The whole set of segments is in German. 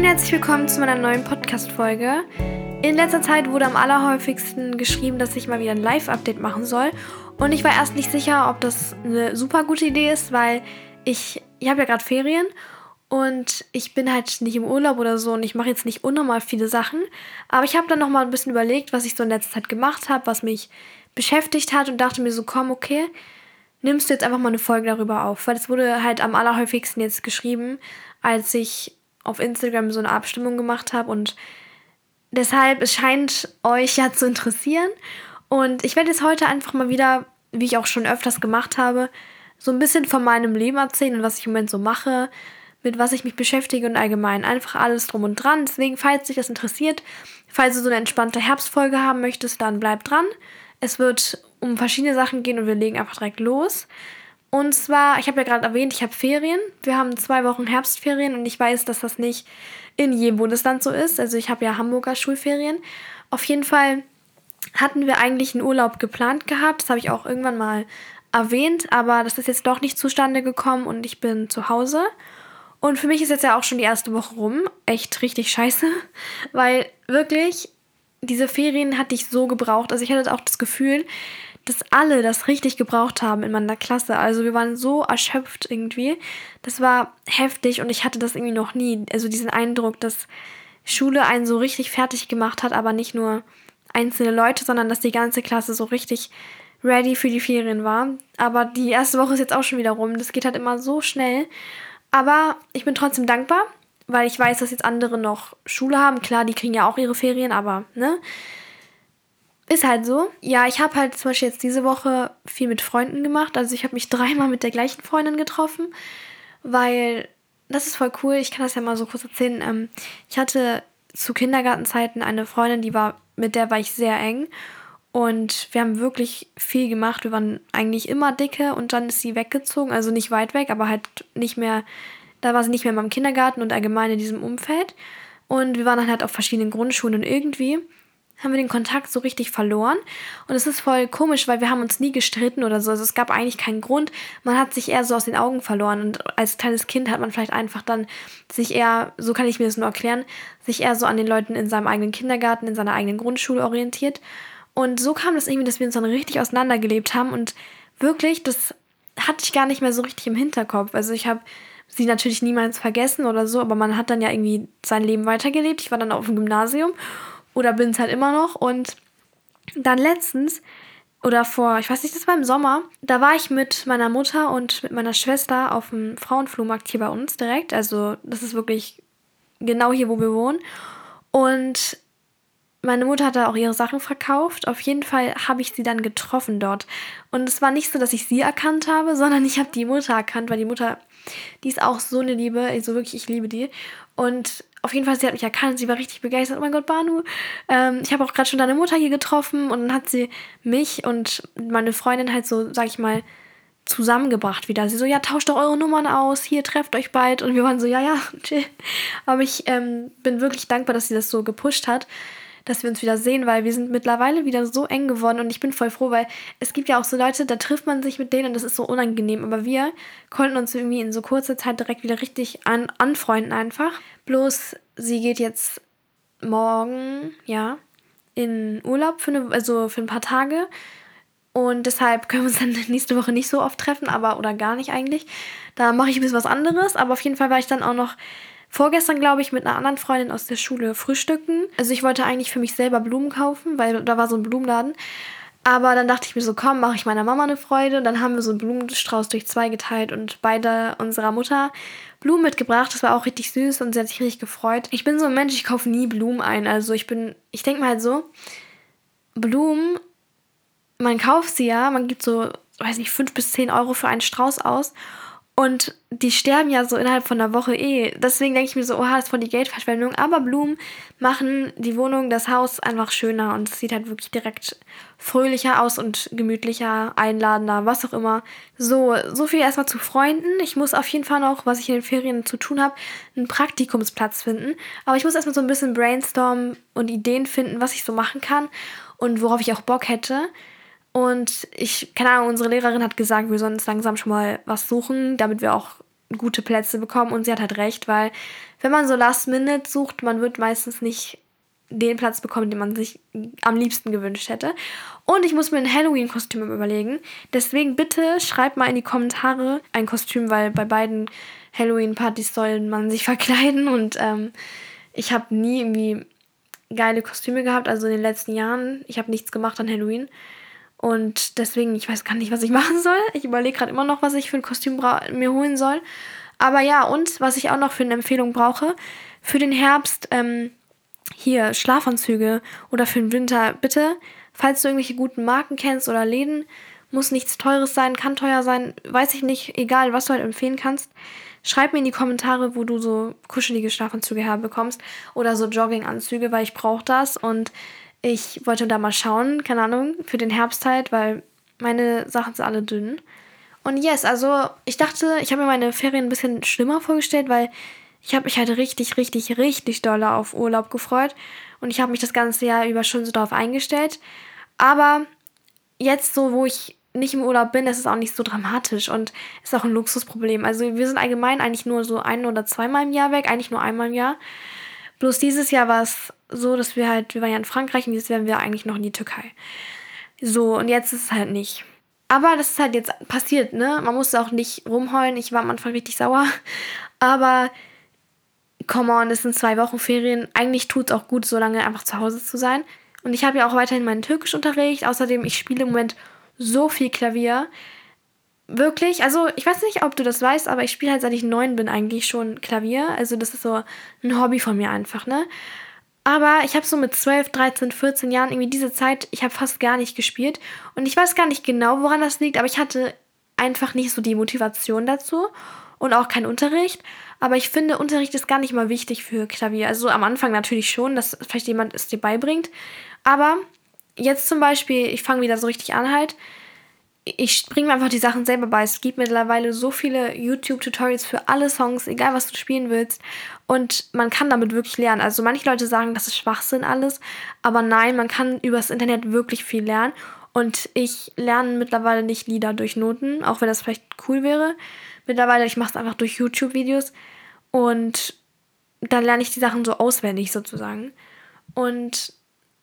und herzlich willkommen zu meiner neuen Podcast-Folge. In letzter Zeit wurde am allerhäufigsten geschrieben, dass ich mal wieder ein Live-Update machen soll. Und ich war erst nicht sicher, ob das eine super gute Idee ist, weil ich, ich habe ja gerade Ferien und ich bin halt nicht im Urlaub oder so und ich mache jetzt nicht unnormal viele Sachen. Aber ich habe dann nochmal ein bisschen überlegt, was ich so in letzter Zeit gemacht habe, was mich beschäftigt hat und dachte mir so, komm, okay, nimmst du jetzt einfach mal eine Folge darüber auf. Weil es wurde halt am allerhäufigsten jetzt geschrieben, als ich auf Instagram so eine Abstimmung gemacht habe und deshalb, es scheint euch ja zu interessieren. Und ich werde jetzt heute einfach mal wieder, wie ich auch schon öfters gemacht habe, so ein bisschen von meinem Leben erzählen und was ich im Moment so mache, mit was ich mich beschäftige und allgemein einfach alles drum und dran. Deswegen, falls dich das interessiert, falls du so eine entspannte Herbstfolge haben möchtest, dann bleib dran. Es wird um verschiedene Sachen gehen und wir legen einfach direkt los. Und zwar, ich habe ja gerade erwähnt, ich habe Ferien. Wir haben zwei Wochen Herbstferien und ich weiß, dass das nicht in jedem Bundesland so ist. Also ich habe ja Hamburger Schulferien. Auf jeden Fall hatten wir eigentlich einen Urlaub geplant gehabt. Das habe ich auch irgendwann mal erwähnt, aber das ist jetzt doch nicht zustande gekommen und ich bin zu Hause. Und für mich ist jetzt ja auch schon die erste Woche rum. Echt richtig scheiße, weil wirklich diese Ferien hatte ich so gebraucht. Also ich hatte auch das Gefühl, dass alle das richtig gebraucht haben in meiner Klasse. Also wir waren so erschöpft irgendwie. Das war heftig und ich hatte das irgendwie noch nie. Also diesen Eindruck, dass Schule einen so richtig fertig gemacht hat, aber nicht nur einzelne Leute, sondern dass die ganze Klasse so richtig ready für die Ferien war. Aber die erste Woche ist jetzt auch schon wieder rum. Das geht halt immer so schnell. Aber ich bin trotzdem dankbar, weil ich weiß, dass jetzt andere noch Schule haben. Klar, die kriegen ja auch ihre Ferien, aber ne? Ist halt so. Ja, ich habe halt zum Beispiel jetzt diese Woche viel mit Freunden gemacht. Also ich habe mich dreimal mit der gleichen Freundin getroffen, weil das ist voll cool. Ich kann das ja mal so kurz erzählen. Ähm, ich hatte zu Kindergartenzeiten eine Freundin, die war, mit der war ich sehr eng. Und wir haben wirklich viel gemacht. Wir waren eigentlich immer dicke und dann ist sie weggezogen. Also nicht weit weg, aber halt nicht mehr, da war sie nicht mehr in meinem Kindergarten und allgemein in diesem Umfeld. Und wir waren dann halt auf verschiedenen Grundschulen und irgendwie haben wir den Kontakt so richtig verloren. Und es ist voll komisch, weil wir haben uns nie gestritten oder so. Also es gab eigentlich keinen Grund. Man hat sich eher so aus den Augen verloren. Und als kleines Kind hat man vielleicht einfach dann sich eher, so kann ich mir das nur erklären, sich eher so an den Leuten in seinem eigenen Kindergarten, in seiner eigenen Grundschule orientiert. Und so kam das irgendwie, dass wir uns dann richtig auseinandergelebt haben. Und wirklich, das hatte ich gar nicht mehr so richtig im Hinterkopf. Also ich habe sie natürlich niemals vergessen oder so, aber man hat dann ja irgendwie sein Leben weitergelebt. Ich war dann auf dem Gymnasium oder bin es halt immer noch. Und dann letztens oder vor, ich weiß nicht, das war im Sommer, da war ich mit meiner Mutter und mit meiner Schwester auf dem Frauenflohmarkt hier bei uns direkt. Also das ist wirklich genau hier, wo wir wohnen. Und meine Mutter hat da auch ihre Sachen verkauft. Auf jeden Fall habe ich sie dann getroffen dort. Und es war nicht so, dass ich sie erkannt habe, sondern ich habe die Mutter erkannt, weil die Mutter, die ist auch so eine Liebe. Also wirklich, ich liebe die. Und auf jeden Fall, sie hat mich erkannt, sie war richtig begeistert. Oh mein Gott, Banu, ähm, ich habe auch gerade schon deine Mutter hier getroffen und dann hat sie mich und meine Freundin halt so, sag ich mal, zusammengebracht wieder. Sie so, ja, tauscht doch eure Nummern aus, hier trefft euch bald. Und wir waren so, ja, ja, chill. Aber ich ähm, bin wirklich dankbar, dass sie das so gepusht hat, dass wir uns wieder sehen, weil wir sind mittlerweile wieder so eng geworden und ich bin voll froh, weil es gibt ja auch so Leute, da trifft man sich mit denen und das ist so unangenehm. Aber wir konnten uns irgendwie in so kurzer Zeit direkt wieder richtig an, anfreunden einfach. Bloß sie geht jetzt morgen, ja, in Urlaub für eine, also für ein paar Tage. Und deshalb können wir uns dann nächste Woche nicht so oft treffen, aber oder gar nicht eigentlich. Da mache ich ein bisschen was anderes. Aber auf jeden Fall war ich dann auch noch vorgestern, glaube ich, mit einer anderen Freundin aus der Schule frühstücken. Also ich wollte eigentlich für mich selber Blumen kaufen, weil da war so ein Blumenladen. Aber dann dachte ich mir so, komm, mache ich meiner Mama eine Freude. Und dann haben wir so einen Blumenstrauß durch zwei geteilt und beide unserer Mutter Blumen mitgebracht. Das war auch richtig süß und sie hat sich richtig gefreut. Ich bin so ein Mensch, ich kaufe nie Blumen ein. Also ich bin, ich denke mal halt so, Blumen, man kauft sie ja, man gibt so, weiß nicht, fünf bis zehn Euro für einen Strauß aus. Und die sterben ja so innerhalb von einer Woche eh. Deswegen denke ich mir so, oha, ist voll die Geldverschwendung. Aber Blumen machen die Wohnung, das Haus einfach schöner und es sieht halt wirklich direkt fröhlicher aus und gemütlicher, einladender, was auch immer. So, so viel erstmal zu Freunden. Ich muss auf jeden Fall noch, was ich in den Ferien zu tun habe, einen Praktikumsplatz finden. Aber ich muss erstmal so ein bisschen brainstormen und Ideen finden, was ich so machen kann und worauf ich auch Bock hätte. Und ich, keine Ahnung, unsere Lehrerin hat gesagt, wir sollen uns langsam schon mal was suchen, damit wir auch gute Plätze bekommen und sie hat halt recht, weil wenn man so Last Minute sucht, man wird meistens nicht den Platz bekommen, den man sich am liebsten gewünscht hätte. Und ich muss mir ein Halloween-Kostüm überlegen. Deswegen bitte schreibt mal in die Kommentare ein Kostüm, weil bei beiden Halloween-Partys soll man sich verkleiden und ähm, ich habe nie irgendwie geile Kostüme gehabt, also in den letzten Jahren. Ich habe nichts gemacht an Halloween. Und deswegen, ich weiß gar nicht, was ich machen soll. Ich überlege gerade immer noch, was ich für ein Kostüm mir holen soll. Aber ja, und was ich auch noch für eine Empfehlung brauche, für den Herbst, ähm, hier Schlafanzüge oder für den Winter, bitte, falls du irgendwelche guten Marken kennst oder Läden, muss nichts Teures sein, kann teuer sein, weiß ich nicht, egal, was du halt empfehlen kannst. Schreib mir in die Kommentare, wo du so kuschelige Schlafanzüge herbekommst oder so Jogginganzüge, weil ich brauche das und ich wollte da mal schauen, keine Ahnung, für den Herbst halt, weil meine Sachen sind alle dünn. Und yes, also ich dachte, ich habe mir meine Ferien ein bisschen schlimmer vorgestellt, weil ich habe mich halt richtig, richtig, richtig doll auf Urlaub gefreut. Und ich habe mich das ganze Jahr über schon so darauf eingestellt. Aber jetzt so, wo ich nicht im Urlaub bin, ist es auch nicht so dramatisch und ist auch ein Luxusproblem. Also wir sind allgemein eigentlich nur so ein oder zweimal im Jahr weg, eigentlich nur einmal im Jahr. Bloß dieses Jahr war es so, dass wir halt, wir waren ja in Frankreich und jetzt wären wir eigentlich noch in die Türkei. So, und jetzt ist es halt nicht. Aber das ist halt jetzt passiert, ne? Man musste auch nicht rumheulen. Ich war am Anfang richtig sauer. Aber, come on, es sind zwei Wochen Ferien. Eigentlich tut es auch gut, so lange einfach zu Hause zu sein. Und ich habe ja auch weiterhin meinen Türkischunterricht. Außerdem, ich spiele im Moment so viel Klavier. Wirklich, also ich weiß nicht, ob du das weißt, aber ich spiele halt seit ich neun bin eigentlich schon Klavier. Also das ist so ein Hobby von mir einfach, ne? Aber ich habe so mit 12, 13, 14 Jahren irgendwie diese Zeit, ich habe fast gar nicht gespielt. Und ich weiß gar nicht genau, woran das liegt, aber ich hatte einfach nicht so die Motivation dazu und auch keinen Unterricht. Aber ich finde, Unterricht ist gar nicht mal wichtig für Klavier. Also am Anfang natürlich schon, dass vielleicht jemand es dir beibringt. Aber jetzt zum Beispiel, ich fange wieder so richtig an halt. Ich bringe mir einfach die Sachen selber bei. Es gibt mittlerweile so viele YouTube-Tutorials für alle Songs, egal was du spielen willst. Und man kann damit wirklich lernen. Also manche Leute sagen, das ist Schwachsinn alles. Aber nein, man kann übers Internet wirklich viel lernen. Und ich lerne mittlerweile nicht Lieder durch Noten, auch wenn das vielleicht cool wäre. Mittlerweile, ich mache es einfach durch YouTube-Videos. Und dann lerne ich die Sachen so auswendig sozusagen. Und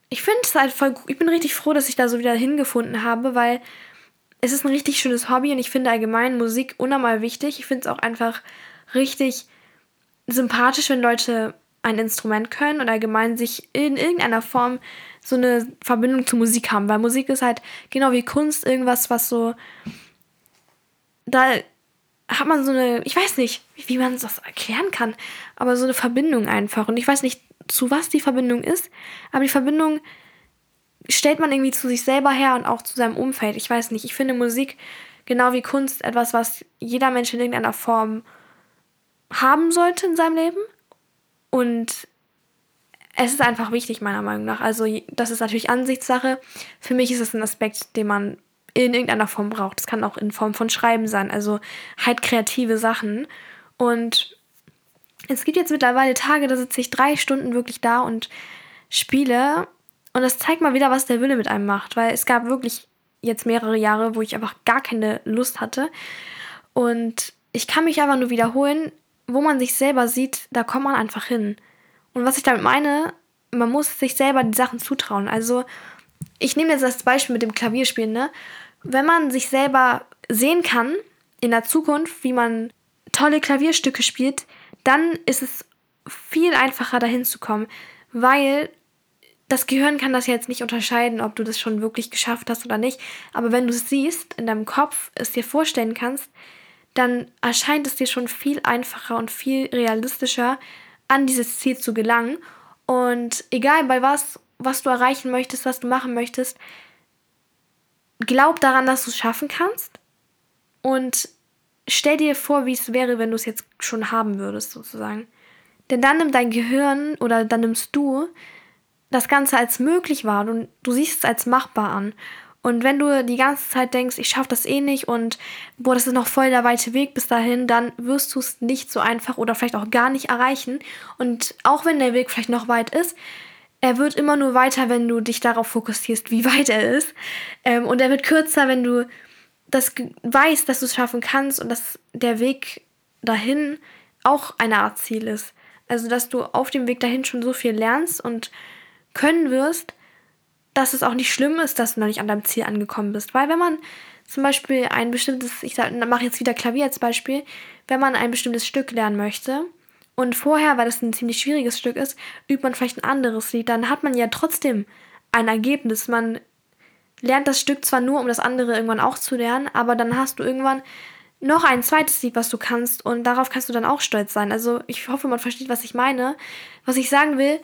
ich finde es halt voll gut. Ich bin richtig froh, dass ich da so wieder hingefunden habe, weil es ist ein richtig schönes Hobby und ich finde allgemein Musik unnormal wichtig. Ich finde es auch einfach richtig sympathisch, wenn Leute ein Instrument können und allgemein sich in irgendeiner Form so eine Verbindung zu Musik haben, weil Musik ist halt genau wie Kunst irgendwas, was so da hat man so eine, ich weiß nicht, wie man das erklären kann, aber so eine Verbindung einfach und ich weiß nicht, zu was die Verbindung ist, aber die Verbindung stellt man irgendwie zu sich selber her und auch zu seinem Umfeld. Ich weiß nicht, ich finde Musik genau wie Kunst etwas, was jeder Mensch in irgendeiner Form haben sollte in seinem Leben. Und es ist einfach wichtig, meiner Meinung nach. Also, das ist natürlich Ansichtssache. Für mich ist es ein Aspekt, den man in irgendeiner Form braucht. Das kann auch in Form von Schreiben sein, also halt kreative Sachen. Und es gibt jetzt mittlerweile Tage, da sitze ich drei Stunden wirklich da und spiele. Und das zeigt mal wieder, was der Wille mit einem macht. Weil es gab wirklich jetzt mehrere Jahre, wo ich einfach gar keine Lust hatte. Und ich kann mich einfach nur wiederholen, wo man sich selber sieht, da kommt man einfach hin. Und was ich damit meine, man muss sich selber die Sachen zutrauen. Also, ich nehme jetzt das Beispiel mit dem Klavierspielen, ne? Wenn man sich selber sehen kann in der Zukunft, wie man tolle Klavierstücke spielt, dann ist es viel einfacher dahin zu kommen, weil das Gehirn kann das jetzt nicht unterscheiden, ob du das schon wirklich geschafft hast oder nicht. Aber wenn du es siehst, in deinem Kopf es dir vorstellen kannst, dann erscheint es dir schon viel einfacher und viel realistischer, an dieses Ziel zu gelangen. Und egal bei was, was du erreichen möchtest, was du machen möchtest, glaub daran, dass du es schaffen kannst. Und stell dir vor, wie es wäre, wenn du es jetzt schon haben würdest, sozusagen. Denn dann nimmt dein Gehirn oder dann nimmst du das Ganze als möglich wahr und du siehst es als machbar an. Und wenn du die ganze Zeit denkst, ich schaffe das eh nicht und boah, das ist noch voll der weite Weg bis dahin, dann wirst du es nicht so einfach oder vielleicht auch gar nicht erreichen. Und auch wenn der Weg vielleicht noch weit ist, er wird immer nur weiter, wenn du dich darauf fokussierst, wie weit er ist. Ähm, und er wird kürzer, wenn du das weißt, dass du es schaffen kannst und dass der Weg dahin auch eine Art Ziel ist. Also, dass du auf dem Weg dahin schon so viel lernst und können wirst, dass es auch nicht schlimm ist, dass du noch nicht an deinem Ziel angekommen bist. Weil wenn man zum Beispiel ein bestimmtes, ich mache jetzt wieder Klavier als Beispiel, wenn man ein bestimmtes Stück lernen möchte und vorher, weil das ein ziemlich schwieriges Stück ist, übt man vielleicht ein anderes Lied, dann hat man ja trotzdem ein Ergebnis. Man lernt das Stück zwar nur, um das andere irgendwann auch zu lernen, aber dann hast du irgendwann noch ein zweites Lied, was du kannst und darauf kannst du dann auch stolz sein. Also ich hoffe, man versteht, was ich meine. Was ich sagen will,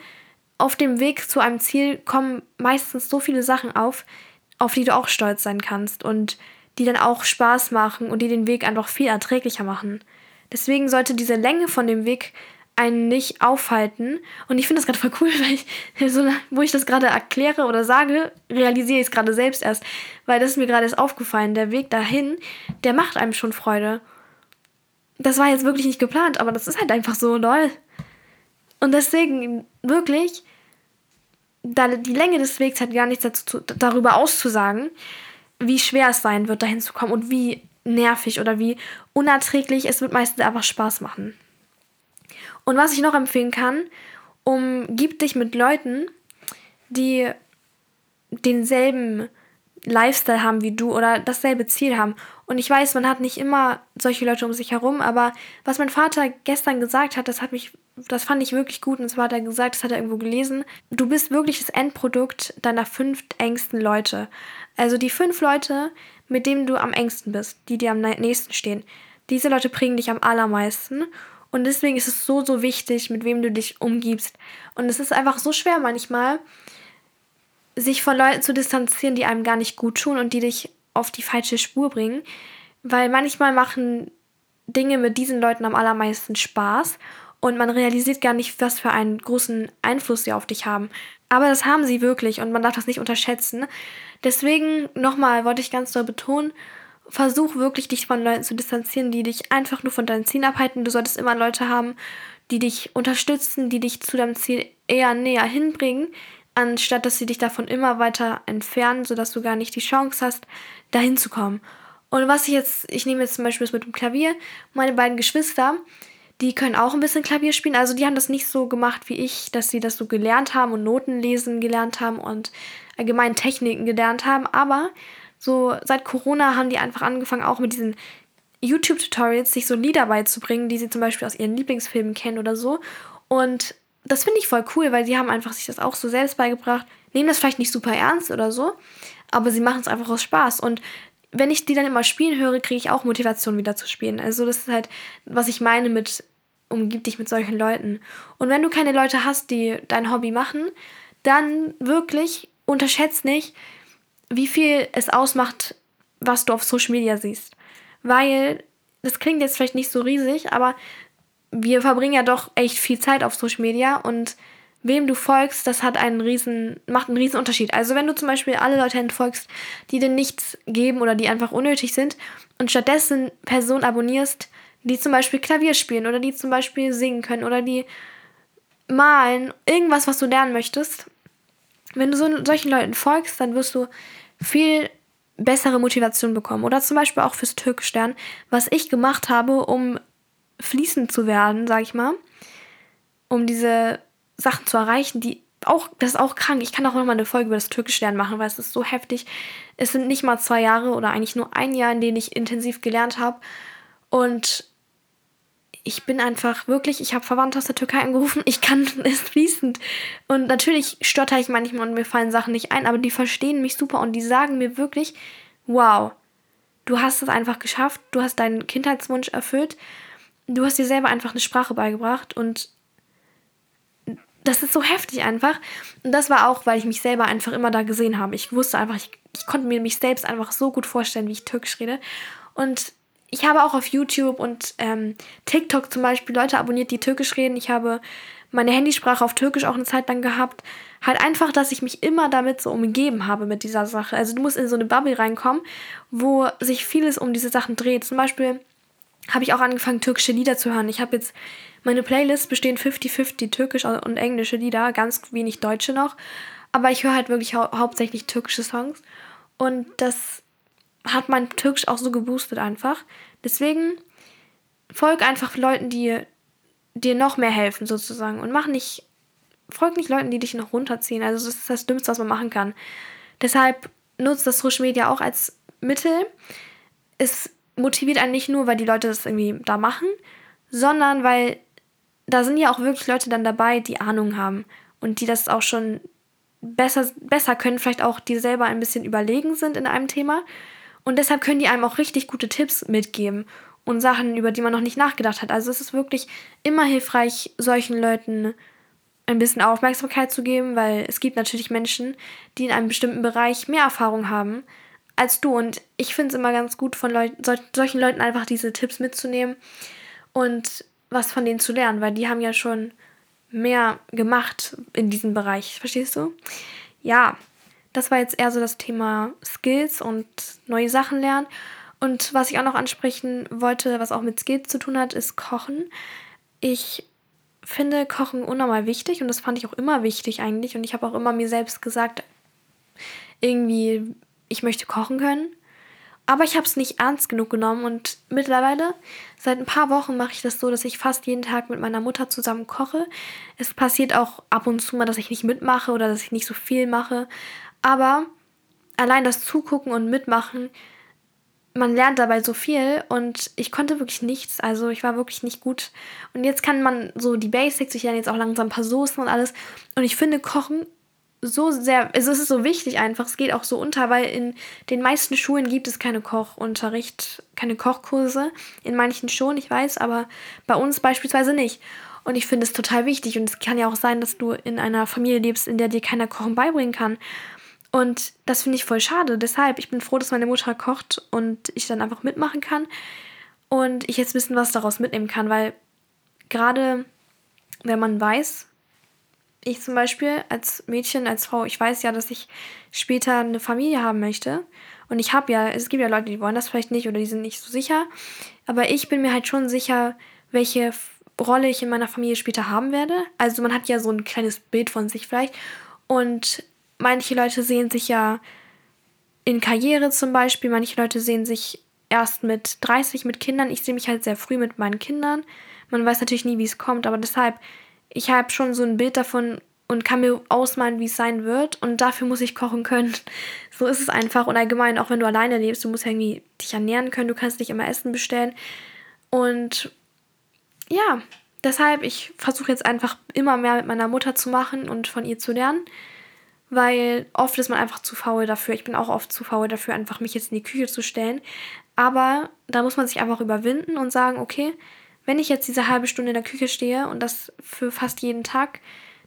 auf dem Weg zu einem Ziel kommen meistens so viele Sachen auf, auf die du auch stolz sein kannst und die dann auch Spaß machen und die den Weg einfach viel erträglicher machen. Deswegen sollte diese Länge von dem Weg einen nicht aufhalten. Und ich finde das gerade voll cool, weil ich, so, wo ich das gerade erkläre oder sage, realisiere ich es gerade selbst erst. Weil das ist mir gerade erst aufgefallen. Der Weg dahin, der macht einem schon Freude. Das war jetzt wirklich nicht geplant, aber das ist halt einfach so lol. Und deswegen wirklich, da die Länge des Wegs hat gar nichts dazu, darüber auszusagen, wie schwer es sein wird, dahin zu kommen und wie nervig oder wie unerträglich. Es wird meistens einfach Spaß machen. Und was ich noch empfehlen kann, umgib dich mit Leuten, die denselben Lifestyle haben wie du oder dasselbe Ziel haben. Und ich weiß, man hat nicht immer solche Leute um sich herum, aber was mein Vater gestern gesagt hat, das hat mich, das fand ich wirklich gut. Und zwar hat er gesagt, das hat er irgendwo gelesen. Du bist wirklich das Endprodukt deiner fünf engsten Leute. Also die fünf Leute, mit denen du am engsten bist, die dir am nächsten stehen. Diese Leute prägen dich am allermeisten. Und deswegen ist es so, so wichtig, mit wem du dich umgibst. Und es ist einfach so schwer manchmal, sich von Leuten zu distanzieren, die einem gar nicht gut tun und die dich auf die falsche Spur bringen. Weil manchmal machen Dinge mit diesen Leuten am allermeisten Spaß und man realisiert gar nicht, was für einen großen Einfluss sie auf dich haben. Aber das haben sie wirklich und man darf das nicht unterschätzen. Deswegen nochmal wollte ich ganz doll betonen, versuch wirklich dich von Leuten zu distanzieren, die dich einfach nur von deinen Zielen abhalten. Du solltest immer Leute haben, die dich unterstützen, die dich zu deinem Ziel eher näher hinbringen, anstatt dass sie dich davon immer weiter entfernen, sodass du gar nicht die Chance hast, dahin zu kommen. Und was ich jetzt, ich nehme jetzt zum Beispiel das mit dem Klavier, meine beiden Geschwister, die können auch ein bisschen Klavier spielen. Also die haben das nicht so gemacht wie ich, dass sie das so gelernt haben und Noten lesen gelernt haben und allgemein Techniken gelernt haben. Aber so seit Corona haben die einfach angefangen, auch mit diesen YouTube-Tutorials sich so Lieder beizubringen, die sie zum Beispiel aus ihren Lieblingsfilmen kennen oder so. Und das finde ich voll cool, weil sie haben einfach sich das auch so selbst beigebracht. Nehmen das vielleicht nicht super ernst oder so, aber sie machen es einfach aus Spaß. Und wenn ich die dann immer spielen höre, kriege ich auch Motivation wieder zu spielen. Also das ist halt, was ich meine mit umgib dich mit solchen Leuten. Und wenn du keine Leute hast, die dein Hobby machen, dann wirklich unterschätzt nicht, wie viel es ausmacht, was du auf Social Media siehst. Weil, das klingt jetzt vielleicht nicht so riesig, aber wir verbringen ja doch echt viel Zeit auf Social Media und wem du folgst, das hat einen riesen, macht einen riesen Unterschied. Also wenn du zum Beispiel alle Leute entfolgst, die dir nichts geben oder die einfach unnötig sind und stattdessen Personen abonnierst, die zum Beispiel Klavier spielen oder die zum Beispiel singen können oder die malen, irgendwas, was du lernen möchtest. Wenn du so, solchen Leuten folgst, dann wirst du viel bessere Motivation bekommen. Oder zum Beispiel auch fürs Türkisch lernen, was ich gemacht habe, um fließend zu werden, sag ich mal, um diese Sachen zu erreichen, die auch, das ist auch krank. Ich kann auch nochmal eine Folge über das Türkisch lernen machen, weil es ist so heftig. Es sind nicht mal zwei Jahre oder eigentlich nur ein Jahr, in denen ich intensiv gelernt habe. Und ich bin einfach wirklich, ich habe Verwandte aus der Türkei angerufen, ich kann es fließend. Und natürlich stotter ich manchmal und mir fallen Sachen nicht ein, aber die verstehen mich super und die sagen mir wirklich, wow, du hast es einfach geschafft, du hast deinen Kindheitswunsch erfüllt, du hast dir selber einfach eine Sprache beigebracht und das ist so heftig einfach. Und das war auch, weil ich mich selber einfach immer da gesehen habe. Ich wusste einfach, ich, ich konnte mir mich selbst einfach so gut vorstellen, wie ich Türkisch rede. Und ich habe auch auf YouTube und ähm, TikTok zum Beispiel Leute abonniert, die Türkisch reden. Ich habe meine Handysprache auf Türkisch auch eine Zeit lang gehabt. Halt einfach, dass ich mich immer damit so umgeben habe mit dieser Sache. Also du musst in so eine Bubble reinkommen, wo sich vieles um diese Sachen dreht. Zum Beispiel habe ich auch angefangen, türkische Lieder zu hören. Ich habe jetzt, meine Playlist bestehen 50-50 türkische und englische Lieder, ganz wenig deutsche noch. Aber ich höre halt wirklich hau hauptsächlich türkische Songs. Und das hat mein Türkisch auch so geboostet einfach. Deswegen folg einfach Leuten, die dir noch mehr helfen sozusagen und mach nicht, folg nicht Leuten, die dich noch runterziehen. Also das ist das Dümmste, was man machen kann. Deshalb nutzt das Social Media auch als Mittel. Es motiviert einen nicht nur, weil die Leute das irgendwie da machen, sondern weil da sind ja auch wirklich Leute dann dabei, die Ahnung haben und die das auch schon besser, besser können, vielleicht auch die selber ein bisschen überlegen sind in einem Thema. Und deshalb können die einem auch richtig gute Tipps mitgeben und Sachen, über die man noch nicht nachgedacht hat. Also es ist wirklich immer hilfreich, solchen Leuten ein bisschen Aufmerksamkeit zu geben, weil es gibt natürlich Menschen, die in einem bestimmten Bereich mehr Erfahrung haben als du. Und ich finde es immer ganz gut, von Leut sol solchen Leuten einfach diese Tipps mitzunehmen und was von denen zu lernen, weil die haben ja schon mehr gemacht in diesem Bereich. Verstehst du? Ja, das war jetzt eher so das Thema Skills und neue Sachen lernen. Und was ich auch noch ansprechen wollte, was auch mit Skills zu tun hat, ist Kochen. Ich finde Kochen unnormal wichtig und das fand ich auch immer wichtig eigentlich. Und ich habe auch immer mir selbst gesagt, irgendwie, ich möchte kochen können. Aber ich habe es nicht ernst genug genommen und mittlerweile, seit ein paar Wochen mache ich das so, dass ich fast jeden Tag mit meiner Mutter zusammen koche. Es passiert auch ab und zu mal, dass ich nicht mitmache oder dass ich nicht so viel mache. Aber allein das Zugucken und Mitmachen, man lernt dabei so viel und ich konnte wirklich nichts. Also ich war wirklich nicht gut. Und jetzt kann man so die Basics, ich lerne jetzt auch langsam ein paar Soßen und alles. Und ich finde Kochen so sehr, also es ist so wichtig einfach, es geht auch so unter, weil in den meisten Schulen gibt es keine Kochunterricht, keine Kochkurse. In manchen schon, ich weiß, aber bei uns beispielsweise nicht. Und ich finde es total wichtig. Und es kann ja auch sein, dass du in einer Familie lebst, in der dir keiner Kochen beibringen kann. Und das finde ich voll schade. Deshalb, ich bin froh, dass meine Mutter kocht und ich dann einfach mitmachen kann. Und ich jetzt wissen, was daraus mitnehmen kann, weil gerade wenn man weiß, ich zum Beispiel als Mädchen, als Frau, ich weiß ja, dass ich später eine Familie haben möchte. Und ich habe ja, es gibt ja Leute, die wollen das vielleicht nicht oder die sind nicht so sicher. Aber ich bin mir halt schon sicher, welche Rolle ich in meiner Familie später haben werde. Also man hat ja so ein kleines Bild von sich vielleicht. Und manche Leute sehen sich ja in Karriere zum Beispiel, manche Leute sehen sich erst mit 30 mit Kindern. Ich sehe mich halt sehr früh mit meinen Kindern. Man weiß natürlich nie, wie es kommt, aber deshalb ich habe schon so ein Bild davon und kann mir ausmalen, wie es sein wird. Und dafür muss ich kochen können. So ist es einfach. Und allgemein, auch wenn du alleine lebst, du musst irgendwie dich ernähren können. Du kannst nicht immer Essen bestellen. Und ja, deshalb, ich versuche jetzt einfach immer mehr mit meiner Mutter zu machen und von ihr zu lernen. Weil oft ist man einfach zu faul dafür. Ich bin auch oft zu faul dafür, einfach mich jetzt in die Küche zu stellen. Aber da muss man sich einfach überwinden und sagen, okay, wenn ich jetzt diese halbe Stunde in der Küche stehe und das für fast jeden Tag,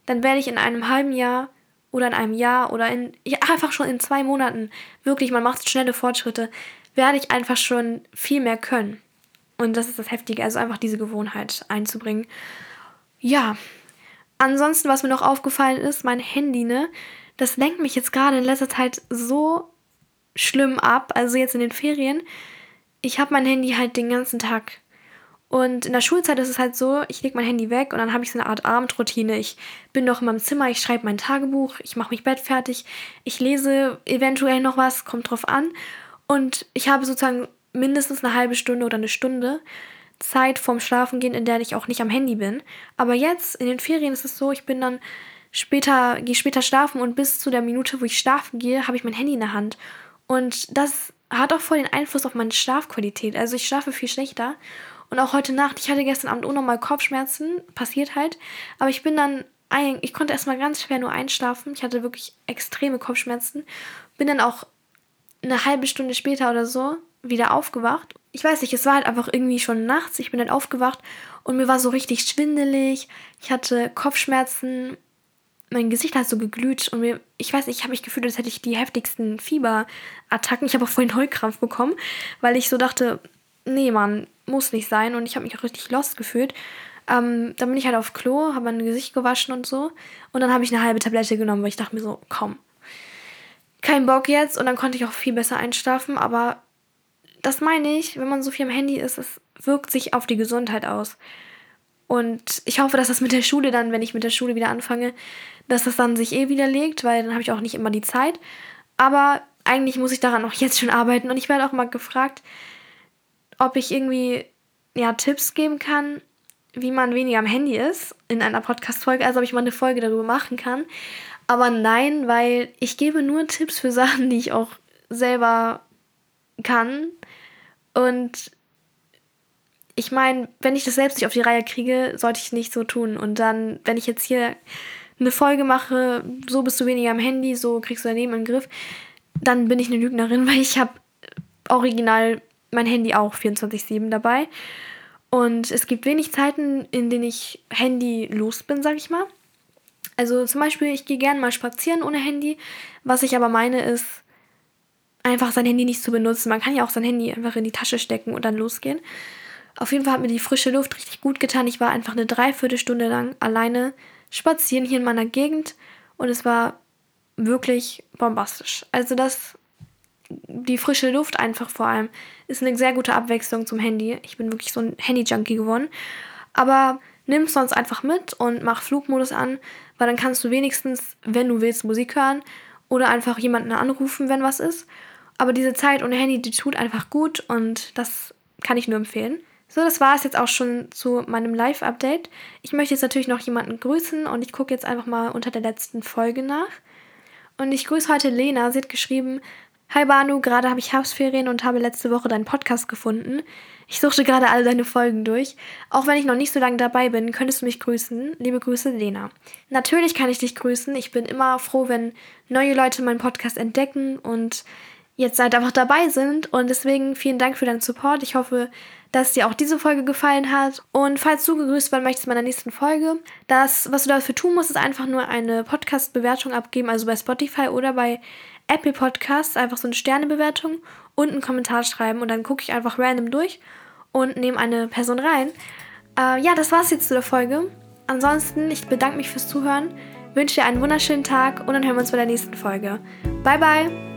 dann werde ich in einem halben Jahr oder in einem Jahr oder in ja, einfach schon in zwei Monaten, wirklich, man macht schnelle Fortschritte, werde ich einfach schon viel mehr können. Und das ist das Heftige, also einfach diese Gewohnheit einzubringen. Ja, ansonsten, was mir noch aufgefallen ist, mein Handy, ne, das lenkt mich jetzt gerade in letzter Zeit so schlimm ab, also jetzt in den Ferien. Ich habe mein Handy halt den ganzen Tag und in der Schulzeit ist es halt so, ich lege mein Handy weg und dann habe ich so eine Art Abendroutine. Ich bin noch in meinem Zimmer, ich schreibe mein Tagebuch, ich mache mich Bett fertig, ich lese eventuell noch was, kommt drauf an. Und ich habe sozusagen mindestens eine halbe Stunde oder eine Stunde Zeit vorm Schlafengehen, in der ich auch nicht am Handy bin. Aber jetzt in den Ferien ist es so, ich bin dann später, gehe später schlafen und bis zu der Minute, wo ich schlafen gehe, habe ich mein Handy in der Hand. Und das hat auch voll den Einfluss auf meine Schlafqualität. Also ich schlafe viel schlechter. Und auch heute Nacht, ich hatte gestern Abend unnormal Kopfschmerzen, passiert halt. Aber ich bin dann, ein, ich konnte erstmal ganz schwer nur einschlafen. Ich hatte wirklich extreme Kopfschmerzen. Bin dann auch eine halbe Stunde später oder so wieder aufgewacht. Ich weiß nicht, es war halt einfach irgendwie schon nachts. Ich bin dann aufgewacht und mir war so richtig schwindelig. Ich hatte Kopfschmerzen. Mein Gesicht hat so geglüht und mir, ich weiß nicht, ich habe mich gefühlt, als hätte ich die heftigsten Fieberattacken. Ich habe auch vorhin Heulkrampf bekommen, weil ich so dachte, nee, Mann, muss nicht sein. Und ich habe mich auch richtig lost gefühlt. Ähm, dann bin ich halt auf Klo, habe mein Gesicht gewaschen und so. Und dann habe ich eine halbe Tablette genommen, weil ich dachte mir so, komm, kein Bock jetzt. Und dann konnte ich auch viel besser einschlafen. Aber das meine ich, wenn man so viel am Handy ist, es wirkt sich auf die Gesundheit aus. Und ich hoffe, dass das mit der Schule dann, wenn ich mit der Schule wieder anfange, dass das dann sich eh widerlegt, weil dann habe ich auch nicht immer die Zeit. Aber eigentlich muss ich daran auch jetzt schon arbeiten. Und ich werde auch mal gefragt, ob ich irgendwie ja, Tipps geben kann, wie man weniger am Handy ist in einer Podcast-Folge, also ob ich mal eine Folge darüber machen kann. Aber nein, weil ich gebe nur Tipps für Sachen, die ich auch selber kann. Und ich meine, wenn ich das selbst nicht auf die Reihe kriege, sollte ich nicht so tun. Und dann, wenn ich jetzt hier eine Folge mache, so bist du weniger am Handy, so kriegst du dein Leben den Griff, dann bin ich eine Lügnerin, weil ich habe original mein Handy auch 24-7 dabei. Und es gibt wenig Zeiten, in denen ich Handy los bin, sag ich mal. Also zum Beispiel, ich gehe gerne mal spazieren ohne Handy. Was ich aber meine, ist, einfach sein Handy nicht zu benutzen. Man kann ja auch sein Handy einfach in die Tasche stecken und dann losgehen. Auf jeden Fall hat mir die frische Luft richtig gut getan. Ich war einfach eine Dreiviertelstunde lang alleine spazieren hier in meiner Gegend und es war wirklich bombastisch. Also das, die frische Luft einfach vor allem, ist eine sehr gute Abwechslung zum Handy. Ich bin wirklich so ein Handy-Junkie geworden. Aber nimm es sonst einfach mit und mach Flugmodus an, weil dann kannst du wenigstens, wenn du willst, Musik hören oder einfach jemanden anrufen, wenn was ist. Aber diese Zeit ohne Handy, die tut einfach gut und das kann ich nur empfehlen. So, das war es jetzt auch schon zu meinem Live-Update. Ich möchte jetzt natürlich noch jemanden grüßen und ich gucke jetzt einfach mal unter der letzten Folge nach. Und ich grüße heute Lena. Sie hat geschrieben: Hi Banu, gerade habe ich Herbstferien und habe letzte Woche deinen Podcast gefunden. Ich suchte gerade alle deine Folgen durch. Auch wenn ich noch nicht so lange dabei bin, könntest du mich grüßen. Liebe Grüße, Lena. Natürlich kann ich dich grüßen. Ich bin immer froh, wenn neue Leute meinen Podcast entdecken und jetzt halt einfach dabei sind. Und deswegen vielen Dank für deinen Support. Ich hoffe, dass dir auch diese Folge gefallen hat. Und falls du gegrüßt werden möchtest in meiner nächsten Folge, das, was du dafür tun musst, ist einfach nur eine Podcast-Bewertung abgeben, also bei Spotify oder bei Apple Podcasts, einfach so eine Sternebewertung und einen Kommentar schreiben. Und dann gucke ich einfach random durch und nehme eine Person rein. Äh, ja, das war's jetzt zu der Folge. Ansonsten, ich bedanke mich fürs Zuhören, wünsche dir einen wunderschönen Tag und dann hören wir uns bei der nächsten Folge. Bye, bye!